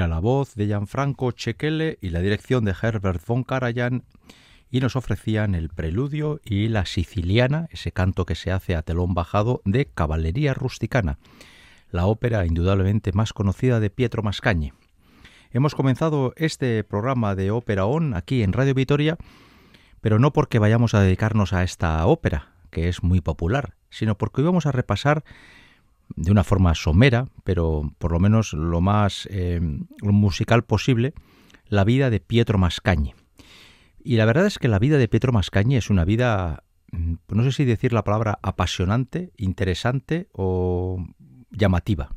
Era la voz de Gianfranco Cechele y la dirección de Herbert von Karajan y nos ofrecían el preludio y la siciliana, ese canto que se hace a telón bajado de Caballería Rusticana, la ópera indudablemente más conocida de Pietro Mascagni. Hemos comenzado este programa de Ópera On aquí en Radio Vitoria, pero no porque vayamos a dedicarnos a esta ópera, que es muy popular, sino porque hoy vamos a repasar de una forma somera, pero por lo menos lo más eh, musical posible, la vida de Pietro Mascagni. Y la verdad es que la vida de Pietro Mascagni es una vida, mm, no sé si decir la palabra apasionante, interesante o llamativa.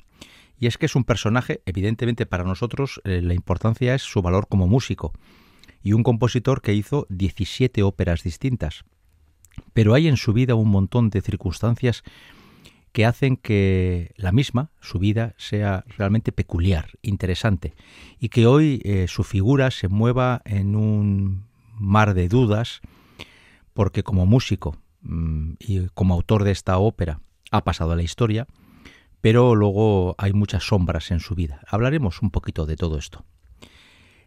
Y es que es un personaje, evidentemente para nosotros eh, la importancia es su valor como músico y un compositor que hizo 17 óperas distintas. Pero hay en su vida un montón de circunstancias que hacen que la misma, su vida, sea realmente peculiar, interesante, y que hoy eh, su figura se mueva en un mar de dudas, porque como músico mm, y como autor de esta ópera ha pasado a la historia, pero luego hay muchas sombras en su vida. Hablaremos un poquito de todo esto.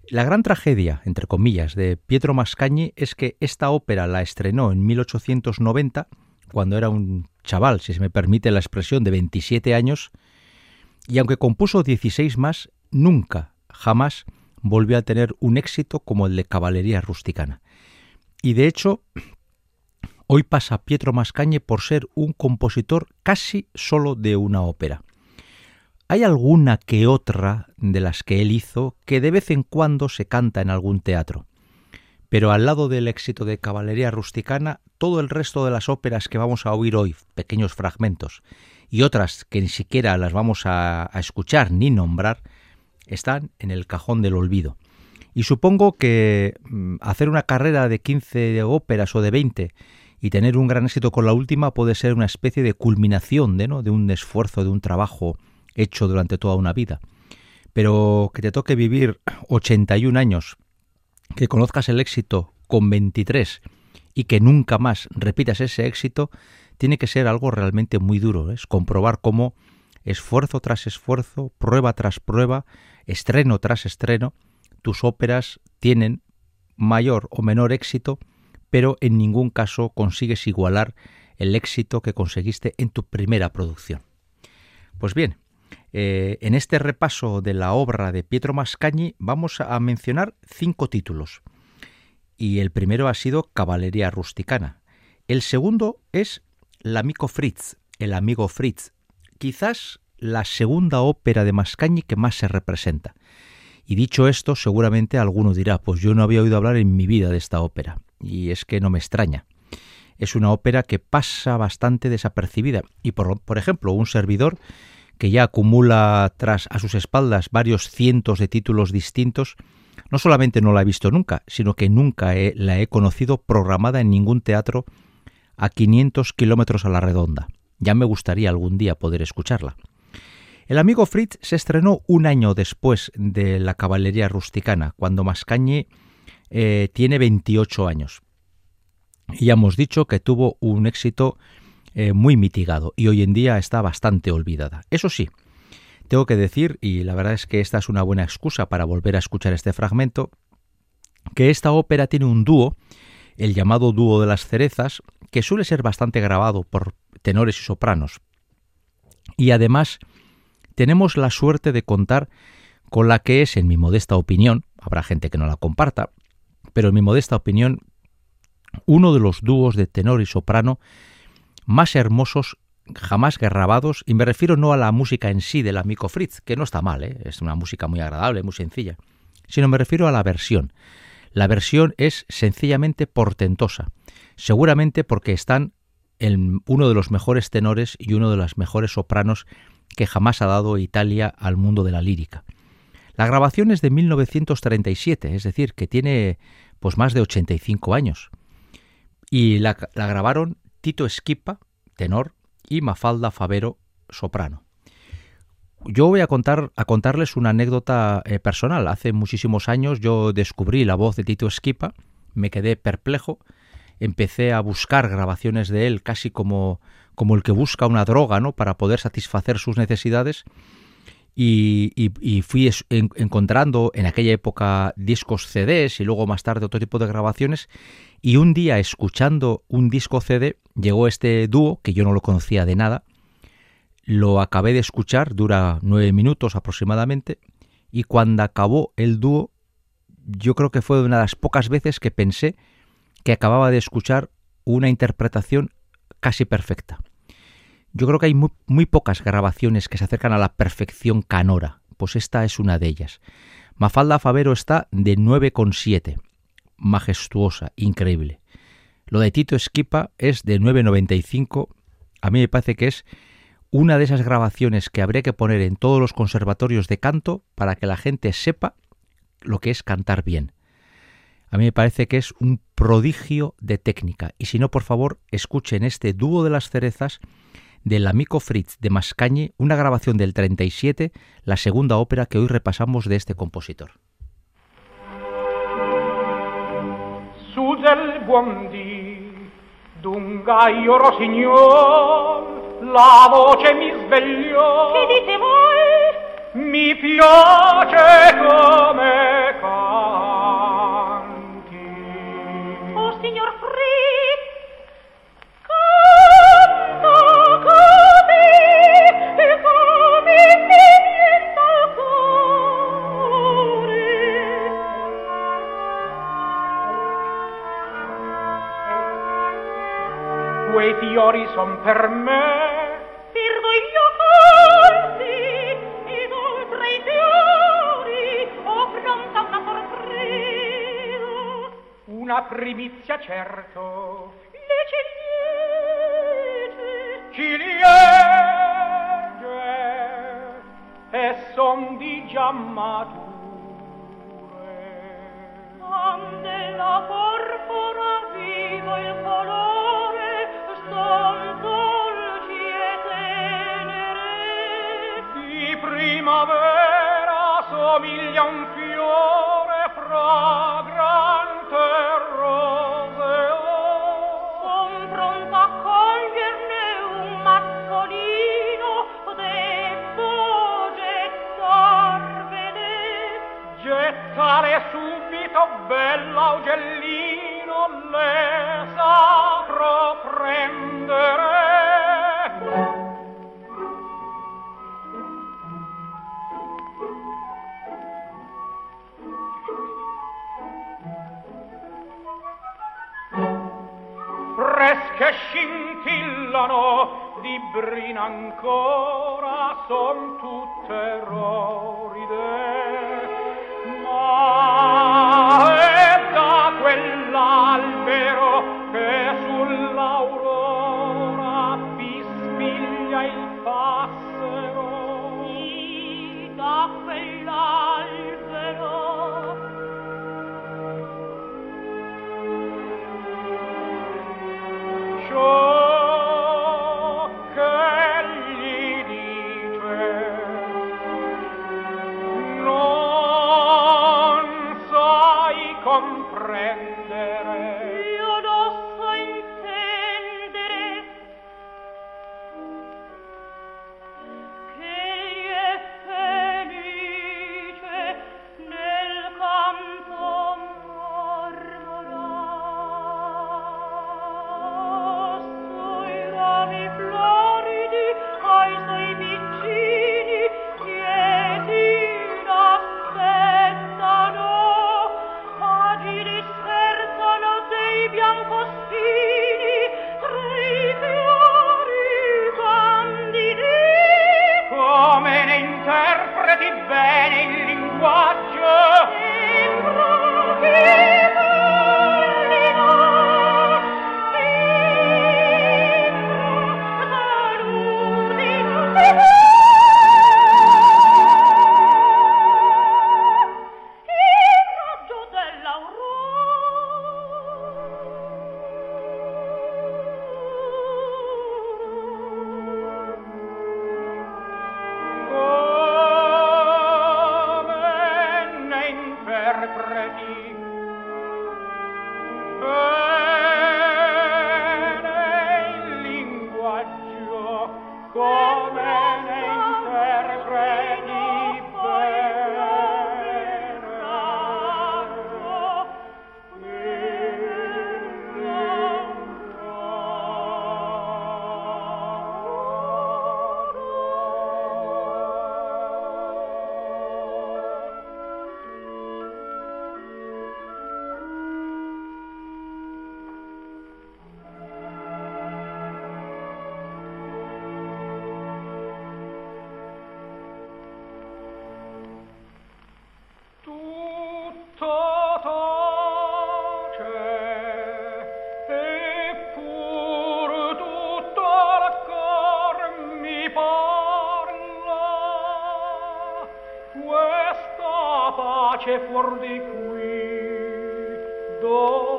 La gran tragedia, entre comillas, de Pietro Mascagni es que esta ópera la estrenó en 1890, cuando era un chaval, si se me permite la expresión, de 27 años, y aunque compuso 16 más, nunca, jamás volvió a tener un éxito como el de Caballería Rusticana. Y de hecho, hoy pasa Pietro Mascañe por ser un compositor casi solo de una ópera. Hay alguna que otra de las que él hizo que de vez en cuando se canta en algún teatro. Pero al lado del éxito de Caballería Rusticana, todo el resto de las óperas que vamos a oír hoy, pequeños fragmentos, y otras que ni siquiera las vamos a, a escuchar ni nombrar, están en el cajón del olvido. Y supongo que mm, hacer una carrera de 15 óperas o de 20 y tener un gran éxito con la última puede ser una especie de culminación de, ¿no? de un esfuerzo, de un trabajo hecho durante toda una vida. Pero que te toque vivir 81 años, que conozcas el éxito con 23 y que nunca más repitas ese éxito, tiene que ser algo realmente muy duro. Es comprobar cómo esfuerzo tras esfuerzo, prueba tras prueba, estreno tras estreno, tus óperas tienen mayor o menor éxito, pero en ningún caso consigues igualar el éxito que conseguiste en tu primera producción. Pues bien, eh, en este repaso de la obra de Pietro Mascagni vamos a mencionar cinco títulos. Y el primero ha sido Caballería Rusticana. El segundo es L'Amico Fritz, el amigo Fritz. Quizás la segunda ópera de Mascagni que más se representa. Y dicho esto, seguramente alguno dirá, pues yo no había oído hablar en mi vida de esta ópera. Y es que no me extraña. Es una ópera que pasa bastante desapercibida. Y por, por ejemplo, un servidor que ya acumula tras a sus espaldas varios cientos de títulos distintos, no solamente no la he visto nunca, sino que nunca la he conocido programada en ningún teatro a 500 kilómetros a la redonda. Ya me gustaría algún día poder escucharla. El amigo Fritz se estrenó un año después de la caballería rusticana, cuando Mascagni eh, tiene 28 años. Y ya hemos dicho que tuvo un éxito eh, muy mitigado y hoy en día está bastante olvidada. Eso sí, tengo que decir, y la verdad es que esta es una buena excusa para volver a escuchar este fragmento, que esta ópera tiene un dúo, el llamado dúo de las cerezas, que suele ser bastante grabado por tenores y sopranos. Y además tenemos la suerte de contar con la que es, en mi modesta opinión, habrá gente que no la comparta, pero en mi modesta opinión, uno de los dúos de tenor y soprano más hermosos jamás grabados, y me refiero no a la música en sí del amigo Fritz, que no está mal, ¿eh? es una música muy agradable, muy sencilla, sino me refiero a la versión. La versión es sencillamente portentosa, seguramente porque están en uno de los mejores tenores y uno de los mejores sopranos que jamás ha dado Italia al mundo de la lírica. La grabación es de 1937, es decir, que tiene pues más de 85 años. Y la, grabaron Tito Esquipa, tenor, y Mafalda Favero, soprano. Yo voy a contar a contarles una anécdota eh, personal. Hace muchísimos años yo descubrí la voz de Tito Esquipa, me quedé perplejo, empecé a buscar grabaciones de él casi como como el que busca una droga, ¿no? Para poder satisfacer sus necesidades. Y, fui encontrando en aquella época discos CDs y luego más tarde otro tipo de grabaciones. Y un día escuchando un disco CD llegó este dúo que yo no lo conocía de nada, lo acabé de escuchar, dura nueve minutos aproximadamente. Y cuando acabó el dúo yo creo que fue una de las pocas veces que pensé que acababa de escuchar una interpretación casi perfecta. Yo creo que hay muy, pocas grabaciones que se acercan a la perfección canora, pues esta es una de ellas. Mafalda Favero está de 9,7, majestuosa, increíble. Lo de Tito Esquipa es de 9,95, a mí me parece que es una de esas grabaciones que habría que poner en todos los conservatorios de canto para que la gente sepa lo que es cantar bien. A mí me parece que es un prodigio de técnica. Y si no, por favor, escuchen este dúo de las cerezas del amico Fritz de Mascañe, una grabación del 37, la segunda ópera que hoy repasamos de este compositor. Su del buon d'un gaio rossignol, la voce mi svegliò. Che dite voi? Mi piace come canti. Oh, signor Fritz, Quei fiori son per me. Per voi colti Ed oltre i fiori Ho pronta una sorpresa. Una primizia certo. Le ciliegie Ciliegie e son di giammature. Ande la porpora vivo il colore, son dolci e tenere. Di primavera somiglia un fiore fragrante, allowed your interpreti bene il linguaggio Oh.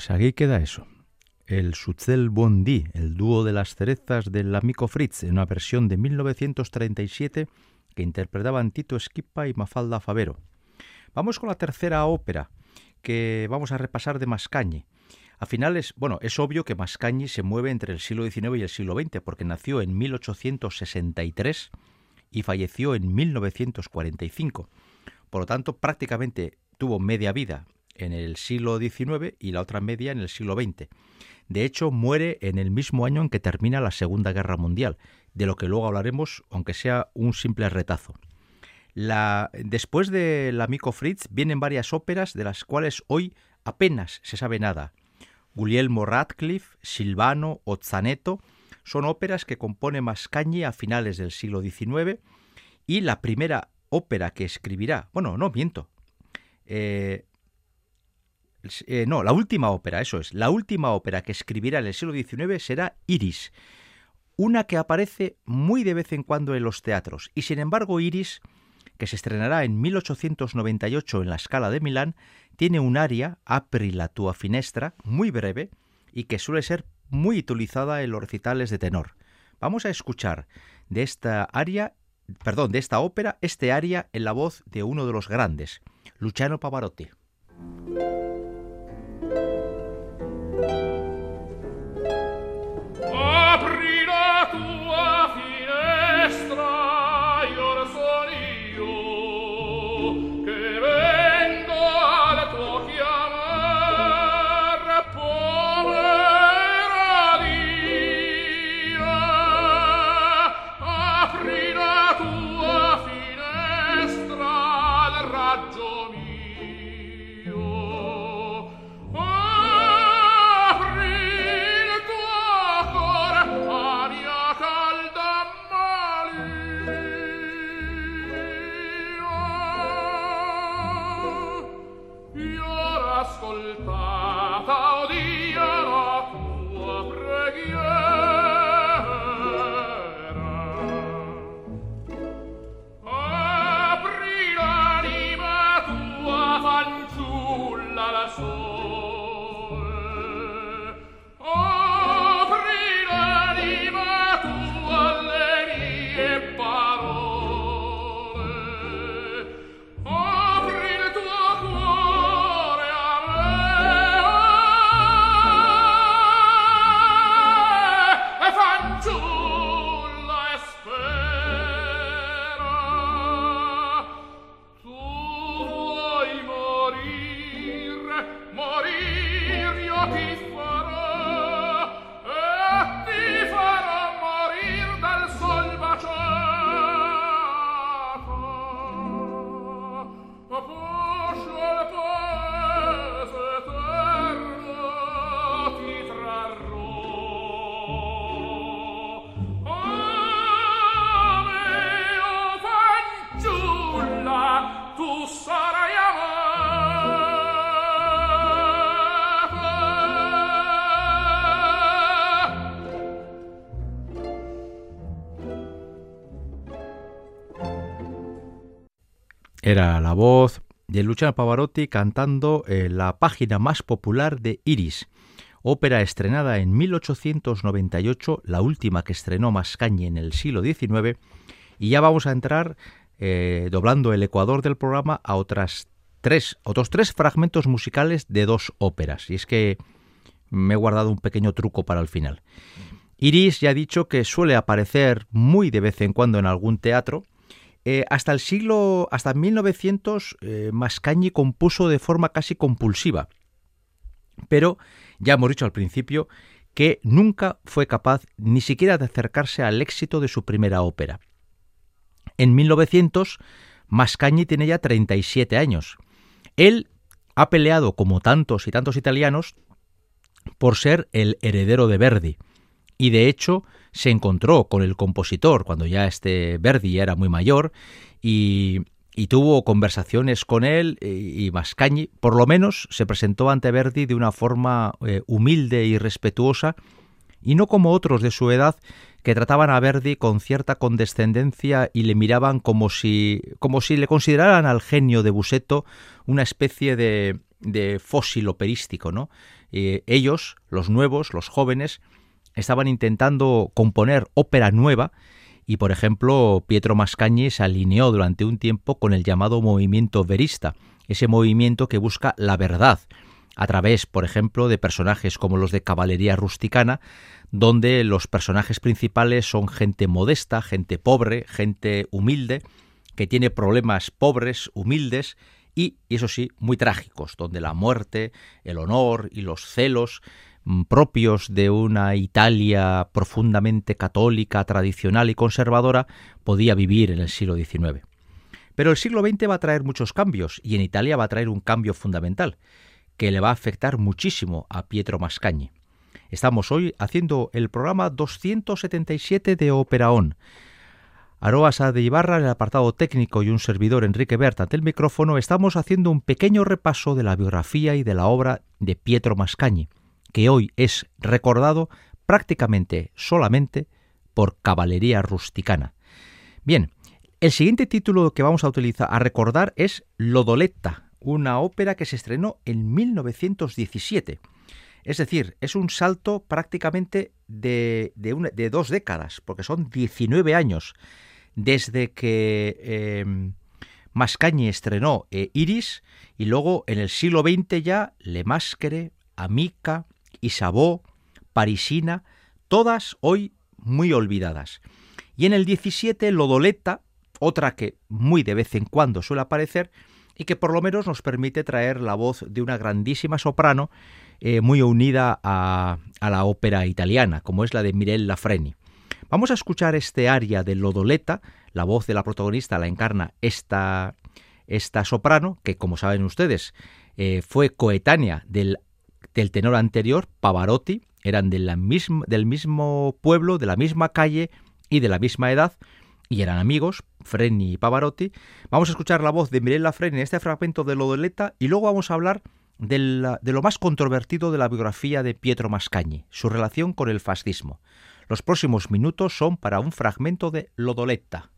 Pues aquí queda eso. El Sutzel Bondi, el dúo de las cerezas del amico Fritz, en una versión de 1937 que interpretaban Tito Esquipa y Mafalda Favero. Vamos con la tercera ópera que vamos a repasar de Mascagni. A finales, bueno, es obvio que Mascagni se mueve entre el siglo XIX y el siglo XX porque nació en 1863 y falleció en 1945. Por lo tanto, prácticamente tuvo media vida en el siglo XIX y la otra media en el siglo XX. De hecho, muere en el mismo año en que termina la Segunda Guerra Mundial, de lo que luego hablaremos, aunque sea un simple retazo. La, después de la Mico Fritz vienen varias óperas de las cuales hoy apenas se sabe nada. Guglielmo Radcliffe, Silvano o Zaneto son óperas que compone Mascagni a finales del siglo XIX y la primera ópera que escribirá, bueno, no miento, eh, eh, no, la última ópera, eso es, la última ópera que escribirá en el siglo XIX será Iris, una que aparece muy de vez en cuando en los teatros, y sin embargo Iris, que se estrenará en 1898 en la Scala de Milán, tiene un aria, Apri la tua finestra, muy breve, y que suele ser muy utilizada en los recitales de tenor. Vamos a escuchar de esta aria, perdón, de esta ópera, este aria en la voz de uno de los grandes, Luciano Pavarotti. Era la voz de Luciano Pavarotti cantando eh, la página más popular de Iris, ópera estrenada en 1898, la última que estrenó Mascagni en el siglo XIX, y ya vamos a entrar, eh, doblando el ecuador del programa, a otras tres, otros tres fragmentos musicales de dos óperas. Y es que me he guardado un pequeño truco para el final. Iris ya ha dicho que suele aparecer muy de vez en cuando en algún teatro, eh, hasta el siglo, hasta 1900, eh, Mascagni compuso de forma casi compulsiva. Pero ya hemos dicho al principio que nunca fue capaz ni siquiera de acercarse al éxito de su primera ópera. En 1900, Mascagni tiene ya 37 años. Él ha peleado, como tantos y tantos italianos, por ser el heredero de Verdi. Y de hecho, se encontró con el compositor cuando ya este Verdi era muy mayor y, tuvo conversaciones con él y, Mascagni, por lo menos se presentó ante Verdi de una forma eh, humilde y respetuosa y no como otros de su edad que trataban a Verdi con cierta condescendencia y le miraban como si, como si le consideraran al genio de Buseto una especie de, de fósil operístico, ¿no? Eh, ellos, los nuevos, los jóvenes, estaban intentando componer ópera nueva y, por ejemplo, Pietro Mascagni se alineó durante un tiempo con el llamado movimiento verista, ese movimiento que busca la verdad, a través, por ejemplo, de personajes como los de Caballería Rusticana, donde los personajes principales son gente modesta, gente pobre, gente humilde, que tiene problemas pobres, humildes y, eso sí, muy trágicos, donde la muerte, el honor y los celos propios de una Italia profundamente católica, tradicional y conservadora podía vivir en el siglo XIX. Pero el siglo XX va a traer muchos cambios y en Italia va a traer un cambio fundamental que le va a afectar muchísimo a Pietro Mascagni. Estamos hoy haciendo el programa 277 de Operaón. Aroasa de Ibarra el apartado técnico y un servidor Enrique Berta ante el micrófono estamos haciendo un pequeño repaso de la biografía y de la obra de Pietro Mascagni, que hoy es recordado prácticamente solamente por Caballería Rusticana. Bien, el siguiente título que vamos a utilizar a recordar es Lodoletta, una ópera que se estrenó en 1917 es decir, es un salto prácticamente de, de, dos décadas, porque son 19 años desde que eh, Mascagni estrenó eh, Iris y luego en el siglo XX ya Le Masquere, Amica, Isabeau, Parisina, todas hoy muy olvidadas. Y en el 17 Lodoleta, otra que muy de vez en cuando suele aparecer y que por lo menos nos permite traer la voz de una grandísima soprano eh, muy unida a, la ópera italiana, como es la de Mirella Freni. Vamos a escuchar este aria de Lodoleta, la voz de la protagonista la encarna esta, esta soprano, que como saben ustedes eh, fue coetánea del, del, tenor anterior, Pavarotti, eran de del mismo pueblo, de la misma calle y de la misma edad, y eran amigos, Freni y Pavarotti. Vamos a escuchar la voz de Mirella Freni en este fragmento de Lodoleta y luego vamos a hablar de lo más controvertido de la biografía de Pietro Mascagni, su relación con el fascismo. Los próximos minutos son para un fragmento de Lodoletta.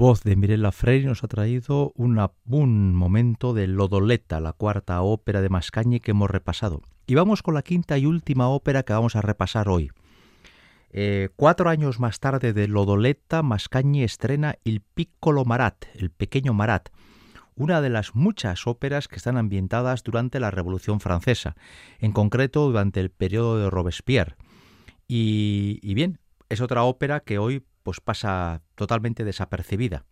Voz de Mirella Frey nos ha traído un momento de Lodoletta, la cuarta ópera de Mascagni que hemos repasado. Y vamos con la quinta y última ópera que vamos a repasar hoy. Eh, cuatro años más tarde de Lodoletta, Mascagni estrena Il Piccolo Marat, el pequeño Marat, una de las muchas óperas que están ambientadas durante la Revolución Francesa, en concreto durante el periodo de Robespierre. Y, y bien, es otra ópera que hoy pues pasa totalmente desapercibida.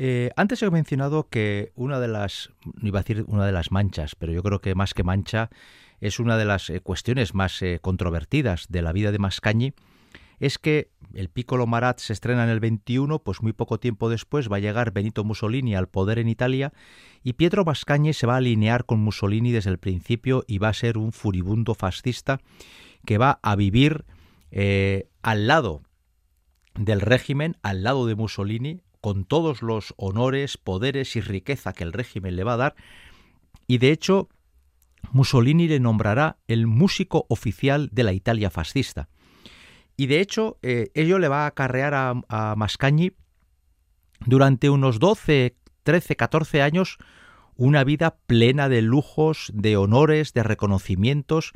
Eh, antes he mencionado que una de las, iba a decir una de las manchas, pero yo creo que más que mancha es una de las eh, cuestiones más eh, controvertidas de la vida de Mascagni, es que el Piccolo Marat se estrena en el 21, pues muy poco tiempo después va a llegar Benito Mussolini al poder en Italia y Pietro Mascagni se va a alinear con Mussolini desde el principio y va a ser un furibundo fascista que va a vivir al lado del régimen al lado de Mussolini, con todos los honores, poderes y riqueza que el régimen le va a dar, y de hecho Mussolini le nombrará el músico oficial de la Italia fascista. Y de hecho eh, ello le va a acarrear a, a Mascagni durante unos 12, 13, 14 años una vida plena de lujos, de honores, de reconocimientos,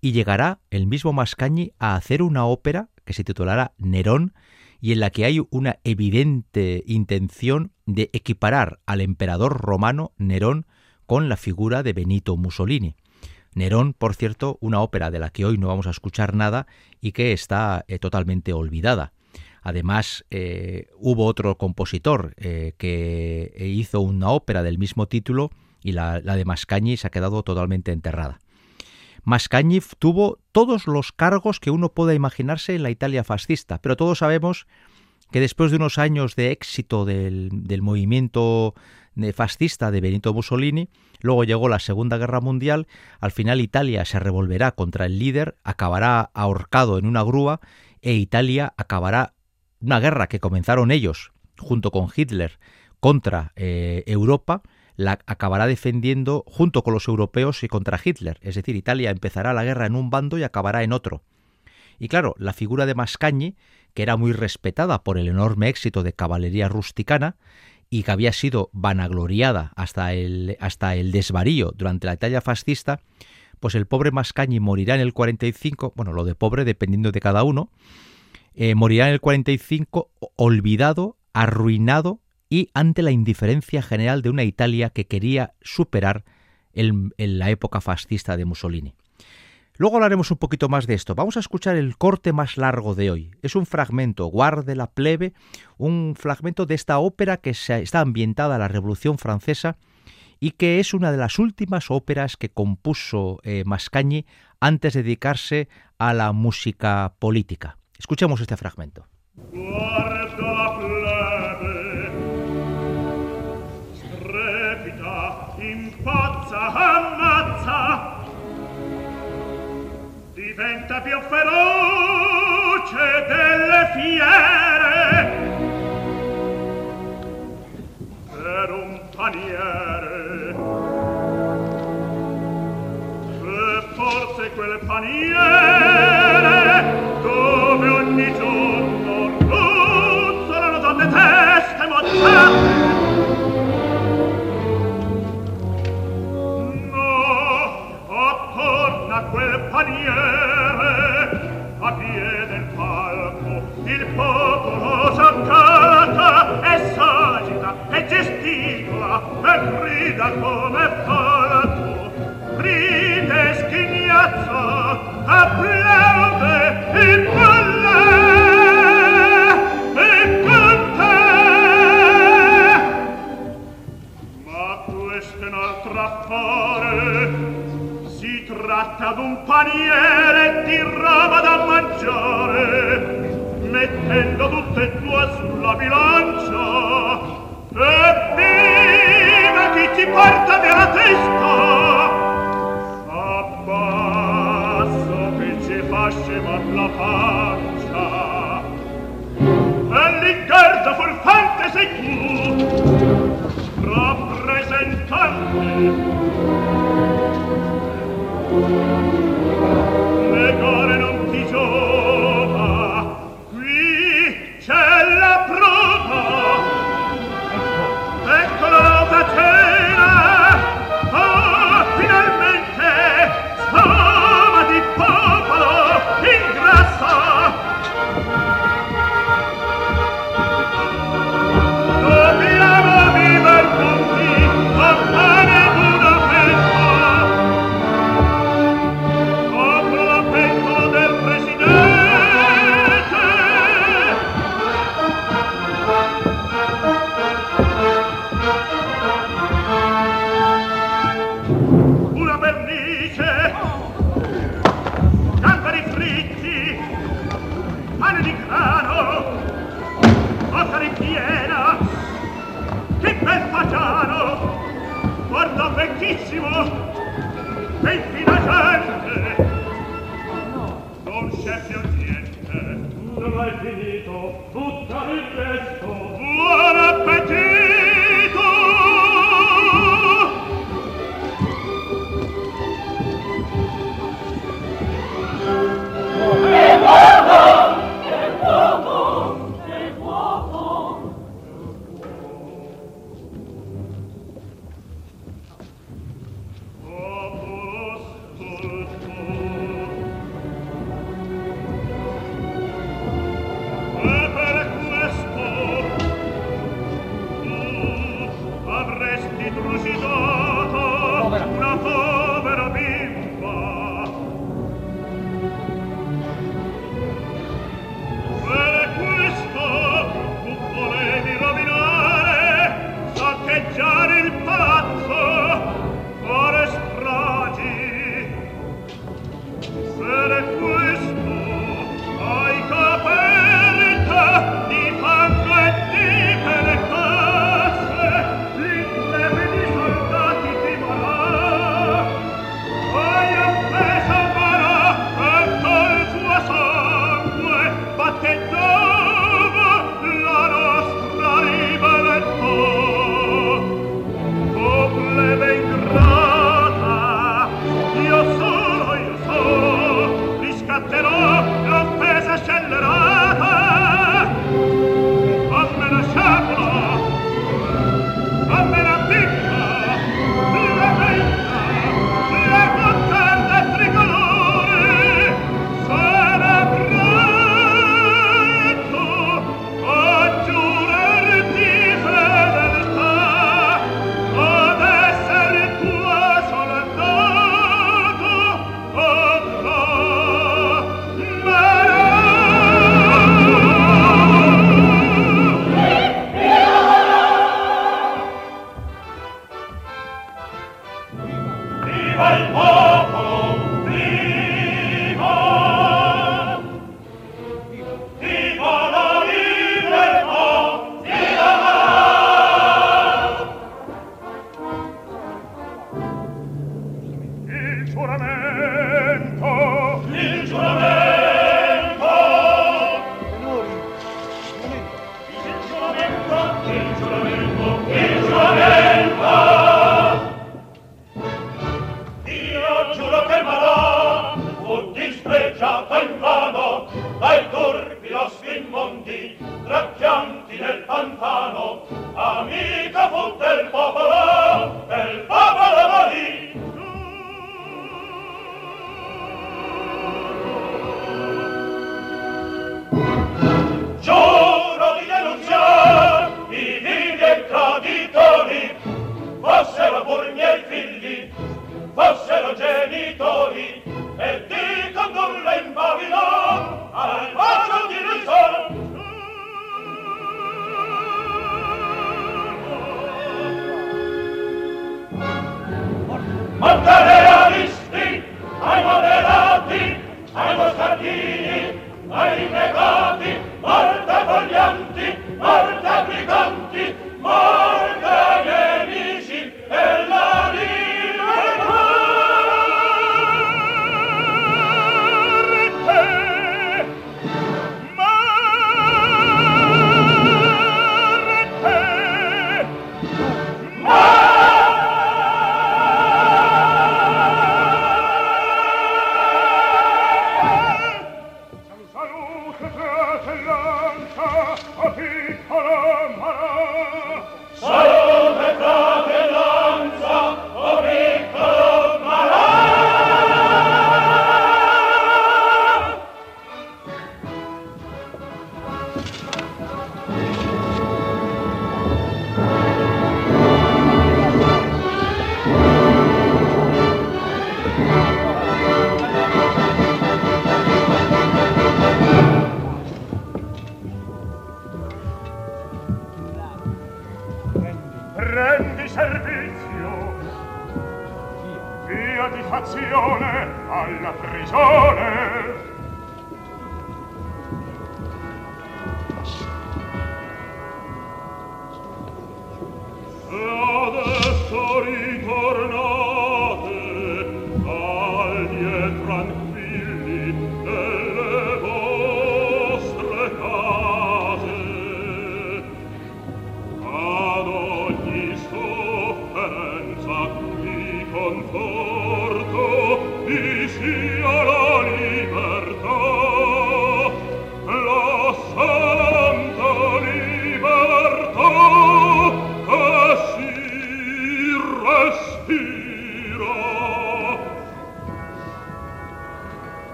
y llegará el mismo Mascagni a hacer una ópera que se titulará Nerón, y en la que hay una evidente intención de equiparar al emperador romano Nerón con la figura de Benito Mussolini. Nerón, por cierto, una ópera de la que hoy no vamos a escuchar nada y que está eh, totalmente olvidada. Además, eh, hubo otro compositor eh, que hizo una ópera del mismo título y la, la de Mascagni se ha quedado totalmente enterrada. Mascagni tuvo todos los cargos que uno pueda imaginarse en la Italia fascista, pero todos sabemos que después de unos años de éxito del, movimiento fascista de Benito Mussolini, luego llegó la Segunda Guerra Mundial, al final Italia se revolverá contra el líder, acabará ahorcado en una grúa e Italia acabará una guerra que comenzaron ellos junto con Hitler contra eh, Europa, la acabará defendiendo junto con los europeos y contra Hitler. Es decir, Italia empezará la guerra en un bando y acabará en otro. Y claro, la figura de Mascagni, que era muy respetada por el enorme éxito de caballería rusticana y que había sido vanagloriada hasta el, hasta el desvarío durante la Italia fascista, pues el pobre Mascagni morirá en el 45, bueno, lo de pobre dependiendo de cada uno, eh, morirá en el 45 olvidado, arruinado y ante la indiferencia general de una Italia que quería superar en la época fascista de Mussolini. Luego hablaremos un poquito más de esto. Vamos a escuchar el corte más largo de hoy. Es un fragmento, Guarde la plebe, un fragmento de esta ópera que está ambientada a la Revolución Francesa y que es una de las últimas óperas que compuso eh, Mascagni antes de dedicarse a la música política. Escuchemos este fragmento. diventa più feroce delle fiere. Per un paniere. E forse quel paniere da quel paniere a piede il palco il popolo s'accata e s'agita e gesticola e grida come falco ride schignazza applaude il palco tratta d'un paniere di roba da mangiare mettendo tutte e due sulla bilancia. E viva chi ti porta nella testa! Abbasso che ci fa scemar la pancia. E l'ingarda furfante sei tu rappresentante Le tutto il resto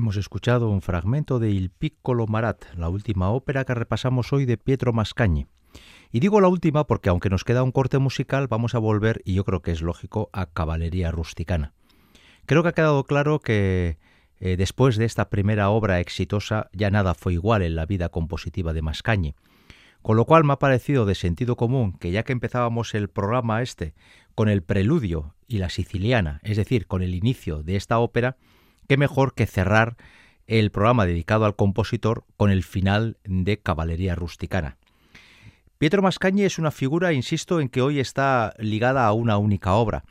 Hemos escuchado un fragmento de Il Piccolo Marat, la última ópera que repasamos hoy de Pietro Mascagni. Y digo la última porque aunque nos queda un corte musical, vamos a volver, y yo creo que es lógico, a Caballería Rusticana. Creo que ha quedado claro que eh, después de esta primera obra exitosa ya nada fue igual en la vida compositiva de Mascagni. Con lo cual me ha parecido de sentido común que ya que empezábamos el programa este con el preludio y la siciliana, es decir, con el inicio de esta ópera, qué mejor que cerrar el programa dedicado al compositor con el final de Caballería Rusticana. Pietro Mascagni es una figura, insisto, en que hoy está ligada a una única obra.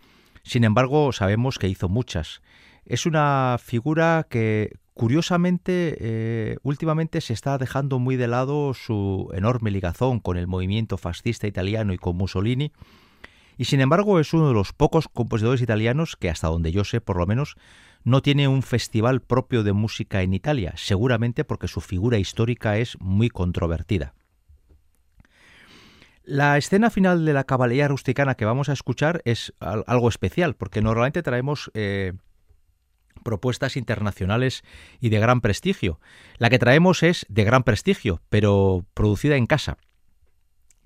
Sin embargo, sabemos que hizo muchas. Es una figura que, curiosamente, eh, últimamente se está dejando muy de lado su enorme ligazón con el movimiento fascista italiano y con Mussolini, y sin embargo es uno de los pocos compositores italianos que, hasta donde yo sé, por lo menos, no tiene un festival propio de música en Italia, seguramente porque su figura histórica es muy controvertida. La escena final de la caballería rusticana que vamos a escuchar es algo especial, porque normalmente traemos eh, propuestas internacionales y de gran prestigio. La que traemos es de gran prestigio, pero producida en casa.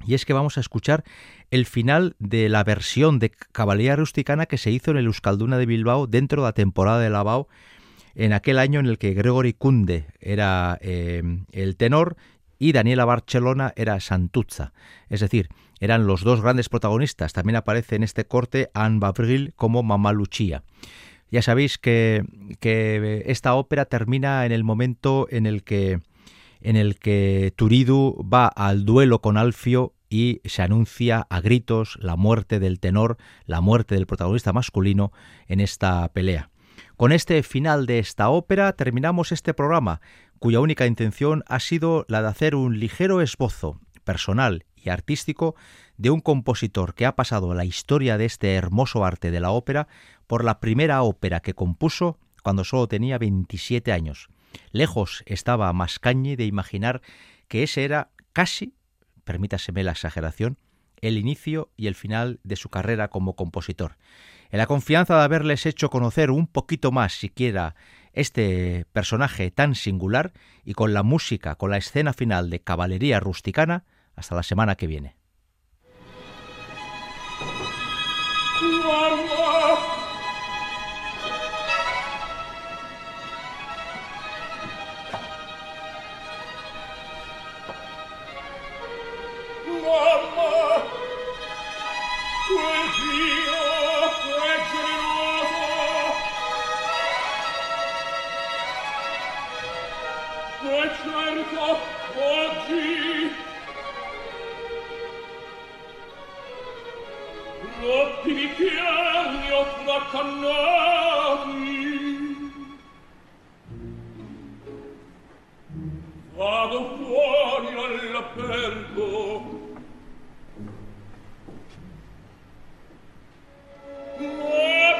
Y es que vamos a escuchar el final de la versión de Caballería Rusticana que se hizo en el Euskalduna de Bilbao dentro de la temporada de Lavao en aquel año en el que Gregory Kunde era eh, el tenor y Daniela Barcelona era Santuzza. Es decir, eran los dos grandes protagonistas. También aparece en este corte Anne Bavril como Mamá Lucia. Ya sabéis que, que, esta ópera termina en el momento en el que, en el que Turidu va al duelo con Alfio y se anuncia a gritos la muerte del tenor, la muerte del protagonista masculino en esta pelea. Con este final de esta ópera terminamos este programa, cuya única intención ha sido la de hacer un ligero esbozo personal y artístico de un compositor que ha pasado la historia de este hermoso arte de la ópera por la primera ópera que compuso cuando solo tenía 27 años. Lejos estaba Mascañi de imaginar que ese era casi, permítaseme la exageración, el inicio y el final de su carrera como compositor en la confianza de haberles hecho conocer un poquito más siquiera este personaje tan singular y con la música, con la escena final de Caballería Rusticana, hasta la semana que viene. mi piani attraccanno a me vado fuori all'aperto. Muoio